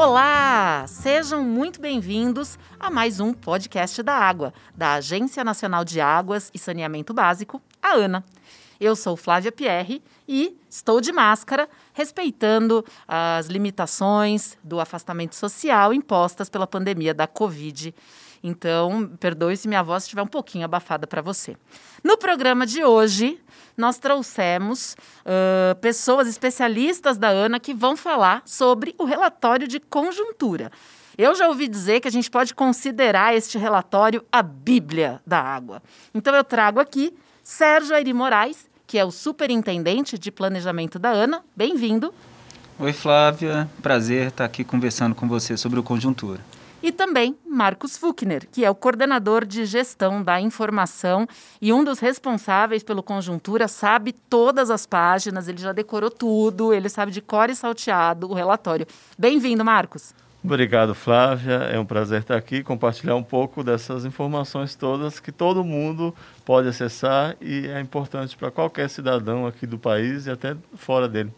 Olá! Sejam muito bem-vindos a mais um podcast da Água, da Agência Nacional de Águas e Saneamento Básico, a ANA. Eu sou Flávia Pierre e estou de máscara, respeitando as limitações do afastamento social impostas pela pandemia da Covid. Então, perdoe se minha voz estiver um pouquinho abafada para você. No programa de hoje, nós trouxemos uh, pessoas especialistas da ANA que vão falar sobre o relatório de conjuntura. Eu já ouvi dizer que a gente pode considerar este relatório a Bíblia da água. Então eu trago aqui Sérgio Airi Moraes, que é o superintendente de planejamento da ANA. Bem-vindo. Oi, Flávia. Prazer estar aqui conversando com você sobre o conjuntura. E também Marcos Fuchner, que é o coordenador de gestão da informação e um dos responsáveis pelo Conjuntura, sabe todas as páginas, ele já decorou tudo, ele sabe de cor e salteado o relatório. Bem-vindo, Marcos. Obrigado, Flávia. É um prazer estar aqui, compartilhar um pouco dessas informações todas que todo mundo pode acessar e é importante para qualquer cidadão aqui do país e até fora dele.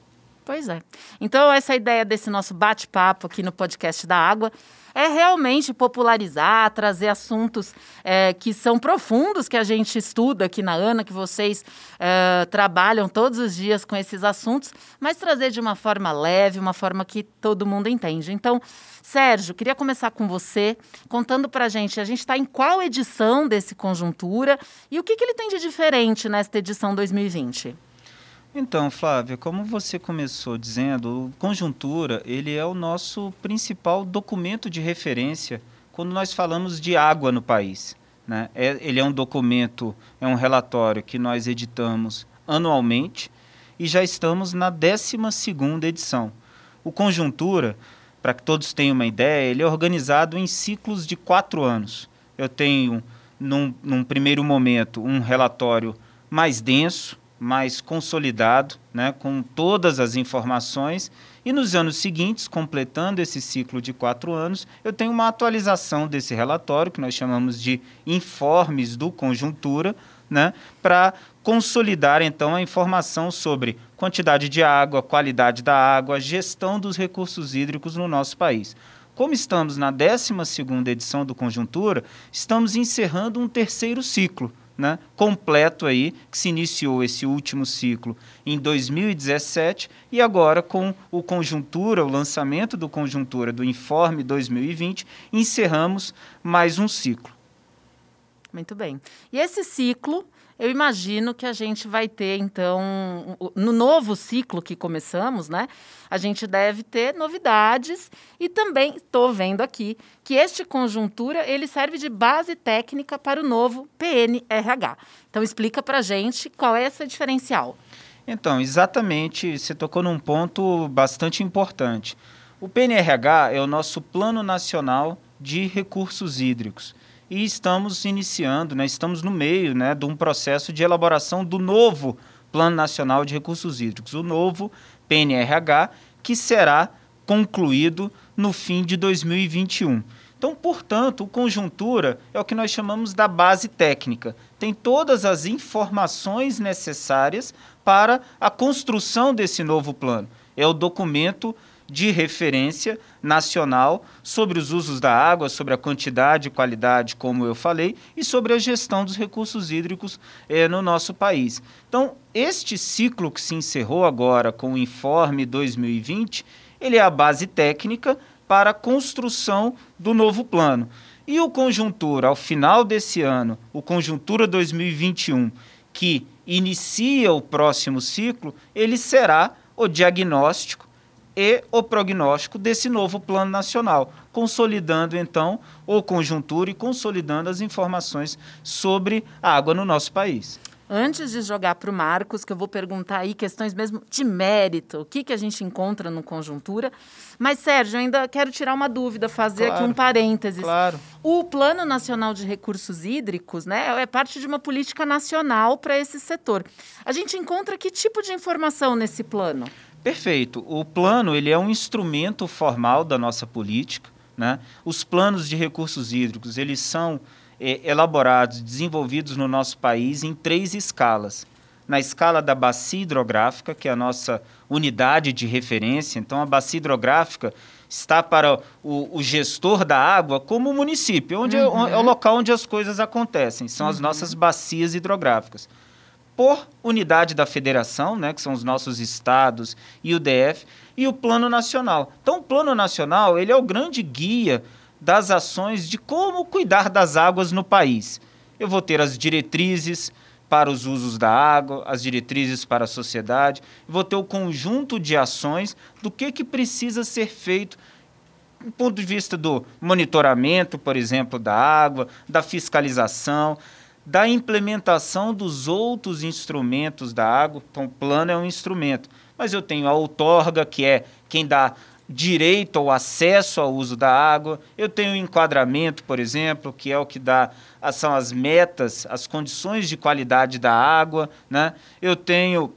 Pois é. Então, essa ideia desse nosso bate-papo aqui no podcast da Água é realmente popularizar, trazer assuntos é, que são profundos, que a gente estuda aqui na ANA, que vocês é, trabalham todos os dias com esses assuntos, mas trazer de uma forma leve, uma forma que todo mundo entende. Então, Sérgio, queria começar com você, contando para a gente, a gente está em qual edição desse Conjuntura e o que, que ele tem de diferente nesta edição 2020? Então, Flávia, como você começou dizendo, o Conjuntura ele é o nosso principal documento de referência quando nós falamos de água no país. Né? É, ele é um documento, é um relatório que nós editamos anualmente e já estamos na 12 edição. O Conjuntura, para que todos tenham uma ideia, ele é organizado em ciclos de quatro anos. Eu tenho, num, num primeiro momento, um relatório mais denso, mais consolidado, né, com todas as informações. E nos anos seguintes, completando esse ciclo de quatro anos, eu tenho uma atualização desse relatório, que nós chamamos de informes do conjuntura, né, para consolidar então a informação sobre quantidade de água, qualidade da água, gestão dos recursos hídricos no nosso país. Como estamos na 12 edição do Conjuntura, estamos encerrando um terceiro ciclo, né, completo aí, que se iniciou esse último ciclo em 2017 e agora com o Conjuntura, o lançamento do Conjuntura do Informe 2020, encerramos mais um ciclo. Muito bem. E esse ciclo eu imagino que a gente vai ter, então, no novo ciclo que começamos, né? A gente deve ter novidades e também estou vendo aqui que este conjuntura ele serve de base técnica para o novo PNRH. Então explica para gente qual é essa diferencial. Então, exatamente, você tocou num ponto bastante importante. O PNRH é o nosso Plano Nacional de Recursos Hídricos e estamos iniciando, né, estamos no meio né, de um processo de elaboração do novo Plano Nacional de Recursos Hídricos, o novo PNRH, que será concluído no fim de 2021. Então, portanto, o conjuntura é o que nós chamamos da base técnica. Tem todas as informações necessárias para a construção desse novo plano. É o documento de referência nacional sobre os usos da água, sobre a quantidade e qualidade, como eu falei, e sobre a gestão dos recursos hídricos eh, no nosso país. Então, este ciclo que se encerrou agora com o Informe 2020, ele é a base técnica para a construção do novo plano. E o Conjuntura, ao final desse ano, o Conjuntura 2021, que inicia o próximo ciclo, ele será o diagnóstico e o prognóstico desse novo plano nacional, consolidando então o conjuntura e consolidando as informações sobre a água no nosso país. Antes de jogar para o Marcos, que eu vou perguntar aí questões mesmo de mérito, o que, que a gente encontra no Conjuntura. Mas, Sérgio, ainda quero tirar uma dúvida, fazer claro, aqui um parênteses. Claro. O Plano Nacional de Recursos Hídricos né, é parte de uma política nacional para esse setor. A gente encontra que tipo de informação nesse plano? Perfeito. O plano ele é um instrumento formal da nossa política. Né? Os planos de recursos hídricos eles são é, elaborados, desenvolvidos no nosso país em três escalas. Na escala da bacia hidrográfica, que é a nossa unidade de referência. Então, a bacia hidrográfica está para o, o gestor da água como o município, onde uhum. é, é, o local onde as coisas acontecem, são uhum. as nossas bacias hidrográficas. Por unidade da federação, né, que são os nossos estados e o DF, e o Plano Nacional. Então, o Plano Nacional ele é o grande guia das ações de como cuidar das águas no país. Eu vou ter as diretrizes, para os usos da água, as diretrizes para a sociedade. Vou ter o conjunto de ações do que, que precisa ser feito do ponto de vista do monitoramento, por exemplo, da água, da fiscalização, da implementação dos outros instrumentos da água. Então, o plano é um instrumento. Mas eu tenho a outorga, que é quem dá direito ao acesso ao uso da água. Eu tenho o enquadramento, por exemplo, que é o que dá são as metas, as condições de qualidade da água, né? Eu tenho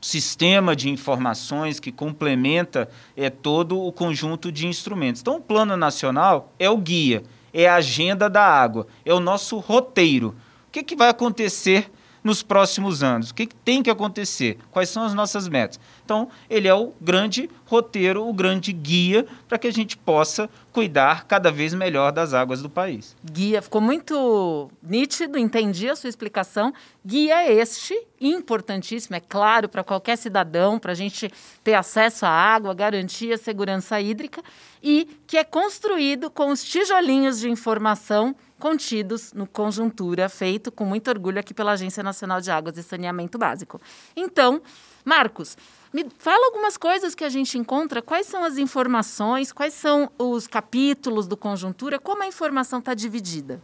sistema de informações que complementa é, todo o conjunto de instrumentos. Então, o Plano Nacional é o guia, é a agenda da água, é o nosso roteiro. O que, que vai acontecer nos próximos anos? O que, que tem que acontecer? Quais são as nossas metas? Então, ele é o grande roteiro, o grande guia para que a gente possa cuidar cada vez melhor das águas do país. Guia, ficou muito nítido, entendi a sua explicação. Guia este, importantíssimo, é claro, para qualquer cidadão, para a gente ter acesso à água, garantir a segurança hídrica, e que é construído com os tijolinhos de informação contidos no Conjuntura, feito com muito orgulho aqui pela Agência Nacional de Águas e Saneamento Básico. Então, Marcos, me fala algumas coisas que a gente encontra, quais são as informações, quais são os capítulos do Conjuntura, como a informação está dividida?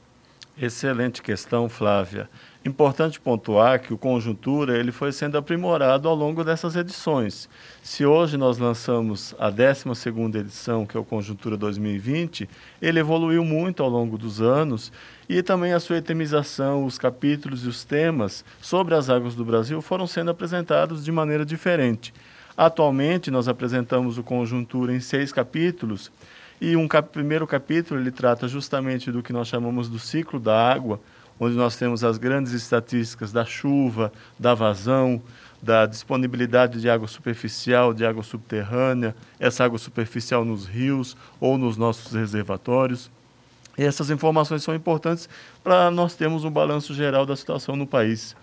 Excelente questão, Flávia. Importante pontuar que o Conjuntura ele foi sendo aprimorado ao longo dessas edições. Se hoje nós lançamos a 12ª edição, que é o Conjuntura 2020, ele evoluiu muito ao longo dos anos e também a sua itemização, os capítulos e os temas sobre as águas do Brasil foram sendo apresentados de maneira diferente. Atualmente nós apresentamos o Conjuntura em seis capítulos e um cap primeiro capítulo ele trata justamente do que nós chamamos do ciclo da água, onde nós temos as grandes estatísticas da chuva, da vazão, da disponibilidade de água superficial, de água subterrânea, essa água superficial nos rios ou nos nossos reservatórios. E essas informações são importantes para nós termos um balanço geral da situação no país.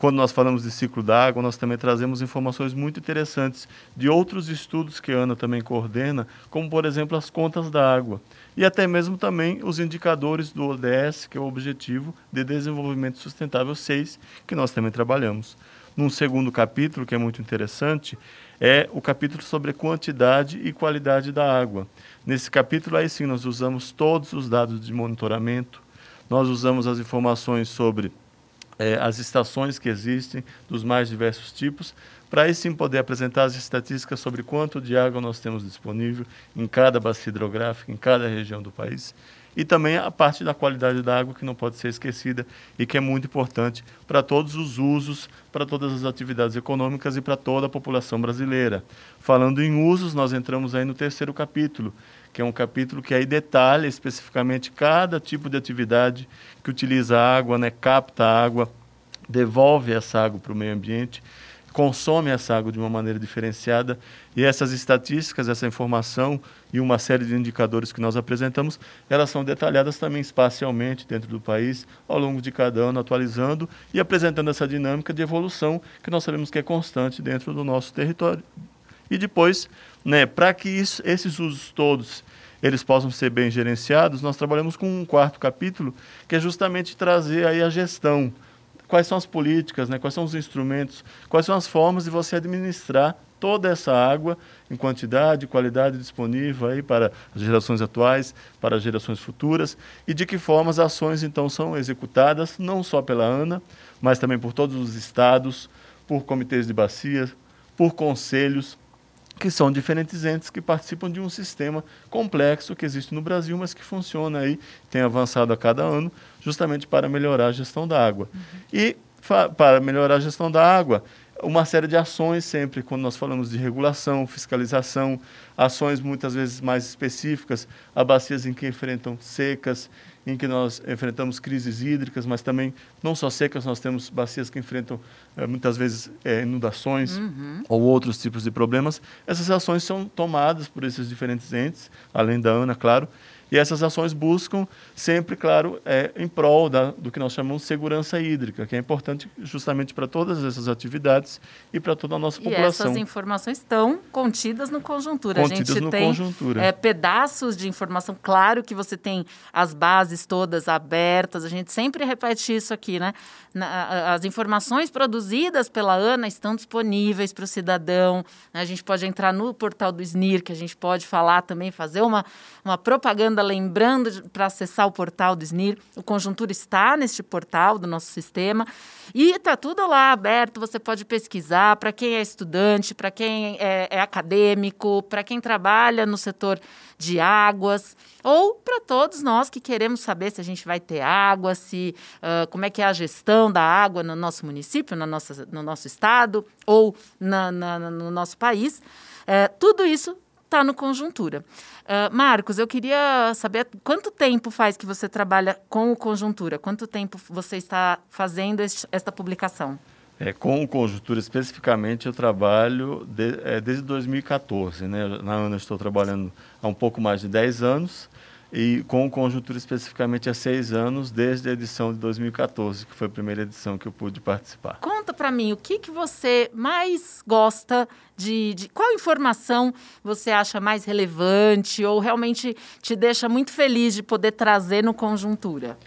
Quando nós falamos de ciclo da água, nós também trazemos informações muito interessantes de outros estudos que a Ana também coordena, como, por exemplo, as contas da água. E até mesmo também os indicadores do ODS, que é o Objetivo de Desenvolvimento Sustentável 6, que nós também trabalhamos. Num segundo capítulo, que é muito interessante, é o capítulo sobre quantidade e qualidade da água. Nesse capítulo, aí sim, nós usamos todos os dados de monitoramento, nós usamos as informações sobre é, as estações que existem, dos mais diversos tipos, para aí sim poder apresentar as estatísticas sobre quanto de água nós temos disponível em cada bacia hidrográfica, em cada região do país. E também a parte da qualidade da água, que não pode ser esquecida e que é muito importante para todos os usos, para todas as atividades econômicas e para toda a população brasileira. Falando em usos, nós entramos aí no terceiro capítulo, que é um capítulo que aí detalha especificamente cada tipo de atividade que utiliza água, né, capta água, devolve essa água para o meio ambiente, consome essa água de uma maneira diferenciada e essas estatísticas, essa informação e uma série de indicadores que nós apresentamos, elas são detalhadas também espacialmente dentro do país, ao longo de cada ano, atualizando e apresentando essa dinâmica de evolução que nós sabemos que é constante dentro do nosso território. E depois, né, para que isso, esses usos todos eles possam ser bem gerenciados, nós trabalhamos com um quarto capítulo, que é justamente trazer aí a gestão. Quais são as políticas, né? quais são os instrumentos, quais são as formas de você administrar toda essa água em quantidade, qualidade disponível aí para as gerações atuais, para as gerações futuras e de que forma as ações então são executadas não só pela ANA, mas também por todos os estados, por comitês de bacia, por conselhos que são diferentes entes que participam de um sistema complexo que existe no Brasil, mas que funciona aí, tem avançado a cada ano, justamente para melhorar a gestão da água. Uhum. E para melhorar a gestão da água, uma série de ações sempre, quando nós falamos de regulação, fiscalização, ações muitas vezes mais específicas, a bacias em que enfrentam secas, em que nós enfrentamos crises hídricas, mas também não só secas, nós temos bacias que enfrentam eh, muitas vezes eh, inundações uhum. ou outros tipos de problemas. Essas ações são tomadas por esses diferentes entes, além da ANA, claro, e essas ações buscam sempre, claro, é, em prol da, do que nós chamamos de segurança hídrica, que é importante justamente para todas essas atividades e para toda a nossa e população. E essas informações estão contidas no Conjuntura. Contidas a gente no tem Conjuntura. É, pedaços de informação. Claro que você tem as bases todas abertas, a gente sempre repete isso aqui, né? Na, as informações produzidas pela ANA estão disponíveis para o cidadão. Né? A gente pode entrar no portal do SNIR, que a gente pode falar também, fazer uma, uma propaganda lembrando para acessar o portal do SNIR. O Conjuntura está neste portal do nosso sistema e está tudo lá aberto. Você pode pesquisar para quem é estudante, para quem é, é acadêmico, para quem trabalha no setor de águas ou para todos nós que queremos saber se a gente vai ter água, se uh, como é que é a gestão da água no nosso município, no nosso, no nosso estado ou na, na, no nosso país. Uh, tudo isso está no Conjuntura. Uh, Marcos, eu queria saber quanto tempo faz que você trabalha com o Conjuntura? Quanto tempo você está fazendo este, esta publicação? É, com o Conjuntura especificamente, eu trabalho de, é, desde 2014. Né? Na ANA estou trabalhando há um pouco mais de 10 anos e com o Conjuntura especificamente há seis anos, desde a edição de 2014, que foi a primeira edição que eu pude participar. Conta para mim, o que, que você mais gosta de, de, Qual informação você acha mais relevante ou realmente te deixa muito feliz de poder trazer no Conjuntura?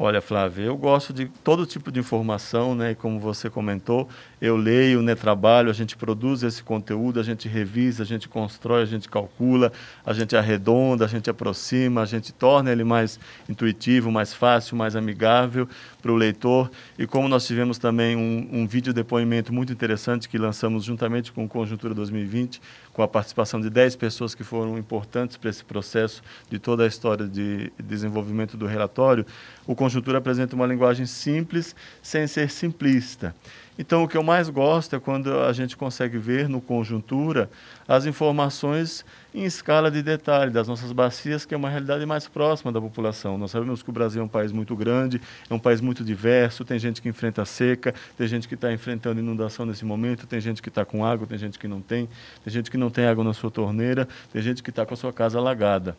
Olha, Flávia, eu gosto de todo tipo de informação, né? Como você comentou, eu leio, né, trabalho, a gente produz esse conteúdo, a gente revisa, a gente constrói, a gente calcula, a gente arredonda, a gente aproxima, a gente torna ele mais intuitivo, mais fácil, mais amigável para o leitor. E como nós tivemos também um, um vídeo depoimento muito interessante que lançamos juntamente com Conjuntura 2020, com a participação de 10 pessoas que foram importantes para esse processo de toda a história de desenvolvimento do relatório, o Conjuntura apresenta uma linguagem simples, sem ser simplista. Então, o que eu mais gosto é quando a gente consegue ver no conjuntura as informações em escala de detalhe das nossas bacias, que é uma realidade mais próxima da população. Nós sabemos que o Brasil é um país muito grande, é um país muito diverso, tem gente que enfrenta seca, tem gente que está enfrentando inundação nesse momento, tem gente que está com água, tem gente que não tem, tem gente que não tem água na sua torneira, tem gente que está com a sua casa alagada.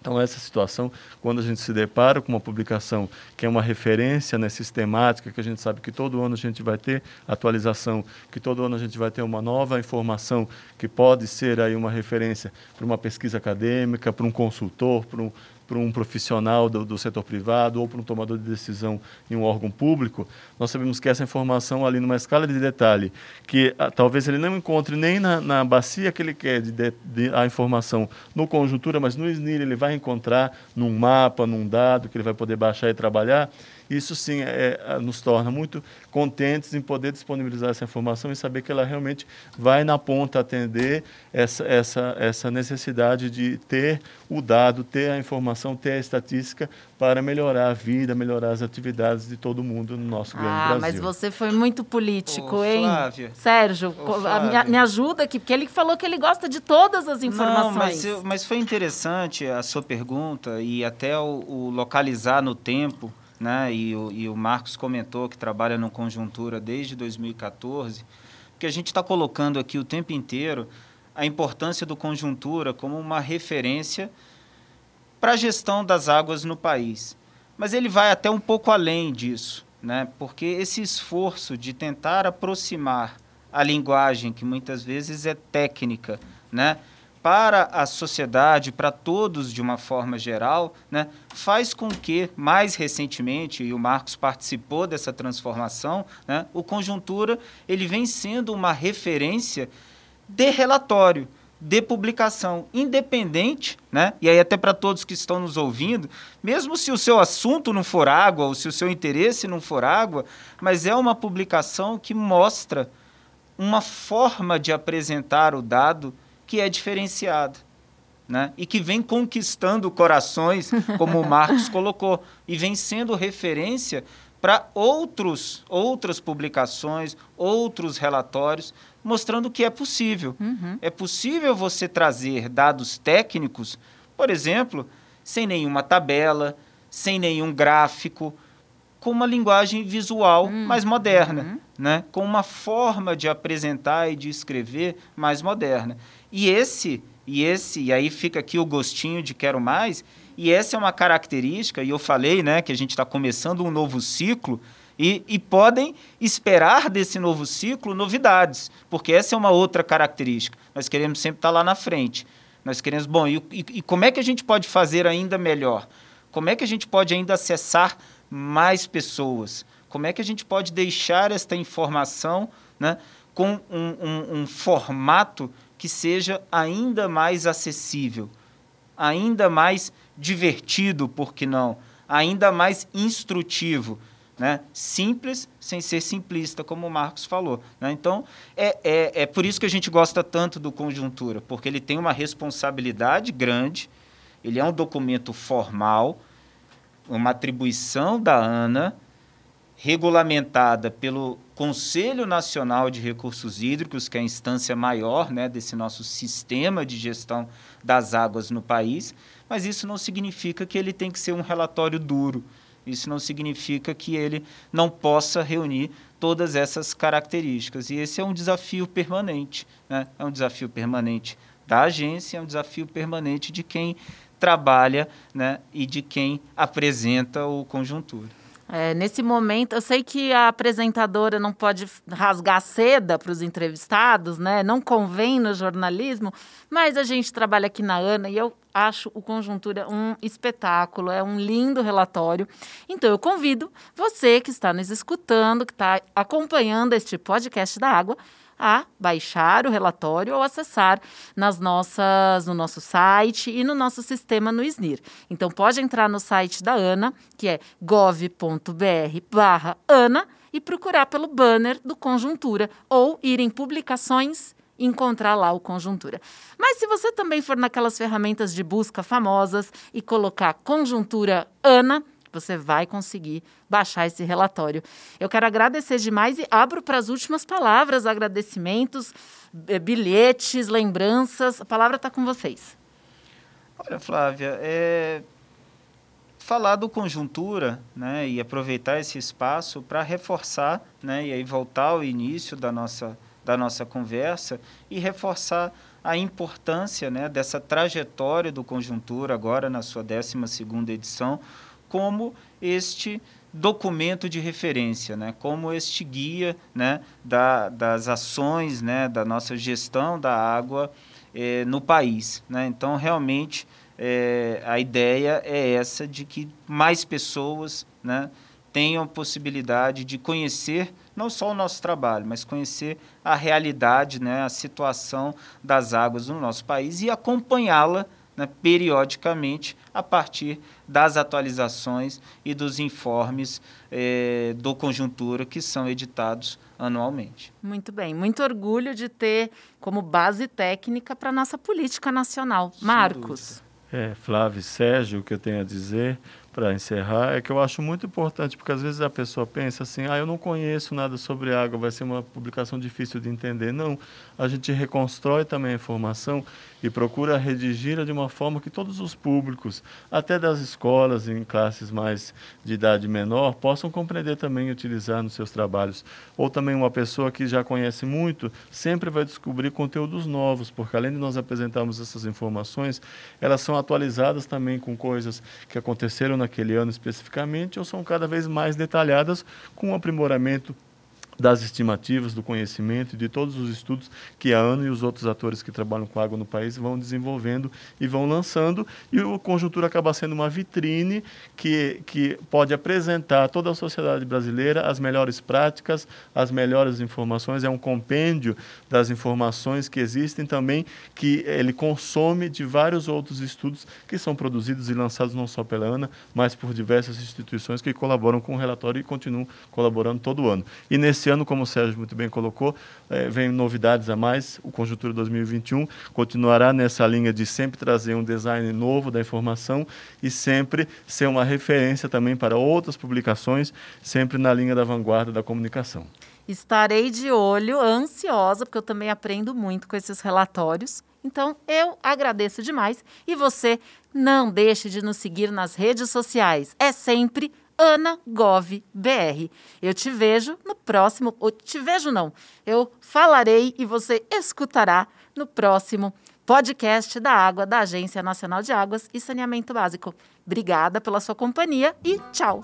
Então, essa situação, quando a gente se depara com uma publicação que é uma referência né, sistemática, que a gente sabe que todo ano a gente vai ter atualização, que todo ano a gente vai ter uma nova informação que pode ser aí uma referência para uma pesquisa acadêmica, para um consultor, para um, para um profissional do, do, setor privado ou para um tomador de decisão em um órgão público, nós sabemos que essa informação ali numa escala de detalhe, que a, ah, talvez ele não encontre nem na, na bacia que ele quer de, de, de, a informação no conjuntura, mas no SNIR ele vai encontrar num mapa, num dado que ele vai poder baixar e trabalhar. Isso sim é, é, nos torna muito contentes em poder disponibilizar essa informação e saber que ela realmente vai na ponta atender essa, essa, essa necessidade de ter o dado, ter a informação, ter a estatística para melhorar a vida, melhorar as atividades de todo mundo no nosso grande ah, Brasil. Mas você foi muito político, Ô, hein? Flávia. Sérgio, Ô, Flávia. Me, me, ajuda aqui, porque ele falou que ele gosta de todas as informações. Não, mas, eu, mas foi interessante a sua pergunta e até o, o localizar no tempo né? E o, e o Marcos comentou que trabalha no Conjuntura desde 2014, que a gente está colocando aqui o tempo inteiro a importância do Conjuntura como uma referência para a gestão das águas no país. Mas ele vai até um pouco além disso, né? porque esse esforço de tentar aproximar a linguagem, que muitas vezes é técnica, né? Para a sociedade, para todos de uma forma geral, né, faz com que, mais recentemente, e o Marcos participou dessa transformação, né, o Conjuntura ele vem sendo uma referência de relatório, de publicação independente, né? E aí até para todos que estão nos ouvindo, mesmo se o seu assunto não for água ou se o seu interesse não for água, mas é uma publicação que mostra uma forma de apresentar o dado que é diferenciada. Né? E que vem conquistando corações, como o Marcos colocou, e vem sendo referência para outros outras publicações, outros relatórios, mostrando que é possível. Uhum. É possível você trazer dados técnicos, por exemplo, sem nenhuma tabela, sem nenhum gráfico, com uma linguagem visual uhum. mais moderna, uhum. Né? com uma forma de apresentar e de escrever mais moderna. E esse, e esse, e aí fica aqui o gostinho de quero mais, e essa é uma característica, e eu falei né, que a gente está começando um novo ciclo, e, e, podem esperar desse novo ciclo novidades, porque essa é uma outra característica. Nós queremos sempre estar tá lá na frente. Nós queremos, bom, e, e, e como é que a gente pode fazer ainda melhor? Como é que a gente pode ainda acessar mais pessoas? Como é que a gente pode deixar esta informação né, com um, um, um formato que seja ainda mais acessível, ainda mais divertido, por que não? Ainda mais instrutivo. Né? Simples sem ser simplista, como o Marcos falou. Né? Então, é, é, é por isso que a gente gosta tanto do Conjuntura, porque ele tem uma responsabilidade grande, ele é um documento formal, uma atribuição da ANA, regulamentada pelo Conselho Nacional de Recursos Hídricos, que é a instância maior né, desse nosso sistema de gestão das águas no país, mas isso não significa que ele tem que ser um relatório duro. Isso não significa que ele não possa reunir todas essas características. E esse é um desafio permanente. Né? É um desafio permanente da agência, é um desafio permanente de quem trabalha né? e de quem apresenta o conjuntura. É, nesse momento, eu sei que a apresentadora não pode rasgar seda para os entrevistados, né? Não convém no jornalismo, mas a gente trabalha aqui na ANA e eu acho o Conjuntura um espetáculo, é um lindo relatório. Então, eu convido você que está nos escutando, que está acompanhando este podcast da água, a baixar o relatório ou acessar nas nossas, no nosso site e no nosso sistema no SNIR. Então, pode entrar no site da ANA, que é gov.br/ana, e procurar pelo banner do Conjuntura ou ir em publicações encontrar lá o conjuntura. Mas se você também for naquelas ferramentas de busca famosas e colocar conjuntura Ana, você vai conseguir baixar esse relatório. Eu quero agradecer demais e abro para as últimas palavras, agradecimentos, eh, bilhetes, lembranças. A palavra está com vocês. Olha, Flávia, é falar do conjuntura, né, e aproveitar esse espaço para reforçar, né, e aí voltar ao início da nossa da nossa conversa e reforçar a importância, né, dessa trajetória do conjuntura agora na sua 12ª edição, como este documento de referência, né? como este guia né? da, das ações né? da nossa gestão da água eh, no país. Né? Então, realmente, eh, a ideia é essa de que mais pessoas né? tenham possibilidade de conhecer não só o nosso trabalho, mas conhecer a realidade, né? a situação das águas no nosso país e acompanhá-la né, periodicamente a partir das atualizações e dos informes eh, do Conjuntura que são editados anualmente. Muito bem, muito orgulho de ter como base técnica para a nossa política nacional. Sem Marcos. É, Flávio e Sérgio, o que eu tenho a dizer para encerrar é que eu acho muito importante, porque às vezes a pessoa pensa assim, ah, eu não conheço nada sobre água, vai ser uma publicação difícil de entender. Não, a gente reconstrói também a informação e procura redigir de uma forma que todos os públicos, até das escolas em classes mais de idade menor, possam compreender também e utilizar nos seus trabalhos. Ou também uma pessoa que já conhece muito, sempre vai descobrir conteúdos novos, porque além de nós apresentarmos essas informações, elas são atualizadas também com coisas que aconteceram naquele ano especificamente, ou são cada vez mais detalhadas com um aprimoramento das estimativas, do conhecimento e de todos os estudos que a ANA e os outros atores que trabalham com água no país vão desenvolvendo e vão lançando. E o Conjuntura acaba sendo uma vitrine que, que pode apresentar a toda a sociedade brasileira as melhores práticas, as melhores informações. É um compêndio das informações que existem também, que ele consome de vários outros estudos que são produzidos e lançados não só pela ANA, mas por diversas instituições que colaboram com o relatório e continuam colaborando todo ano. E nesse Ano, como o Sérgio muito bem colocou, é, vem novidades a mais. O Conjuntura 2021 continuará nessa linha de sempre trazer um design novo da informação e sempre ser uma referência também para outras publicações, sempre na linha da vanguarda da comunicação. Estarei de olho, ansiosa, porque eu também aprendo muito com esses relatórios. Então, eu agradeço demais. E você não deixe de nos seguir nas redes sociais. É sempre AnaGovBR. Eu te vejo no próximo. Ou te vejo, não. Eu falarei e você escutará no próximo podcast da água da Agência Nacional de Águas e Saneamento Básico. Obrigada pela sua companhia e tchau!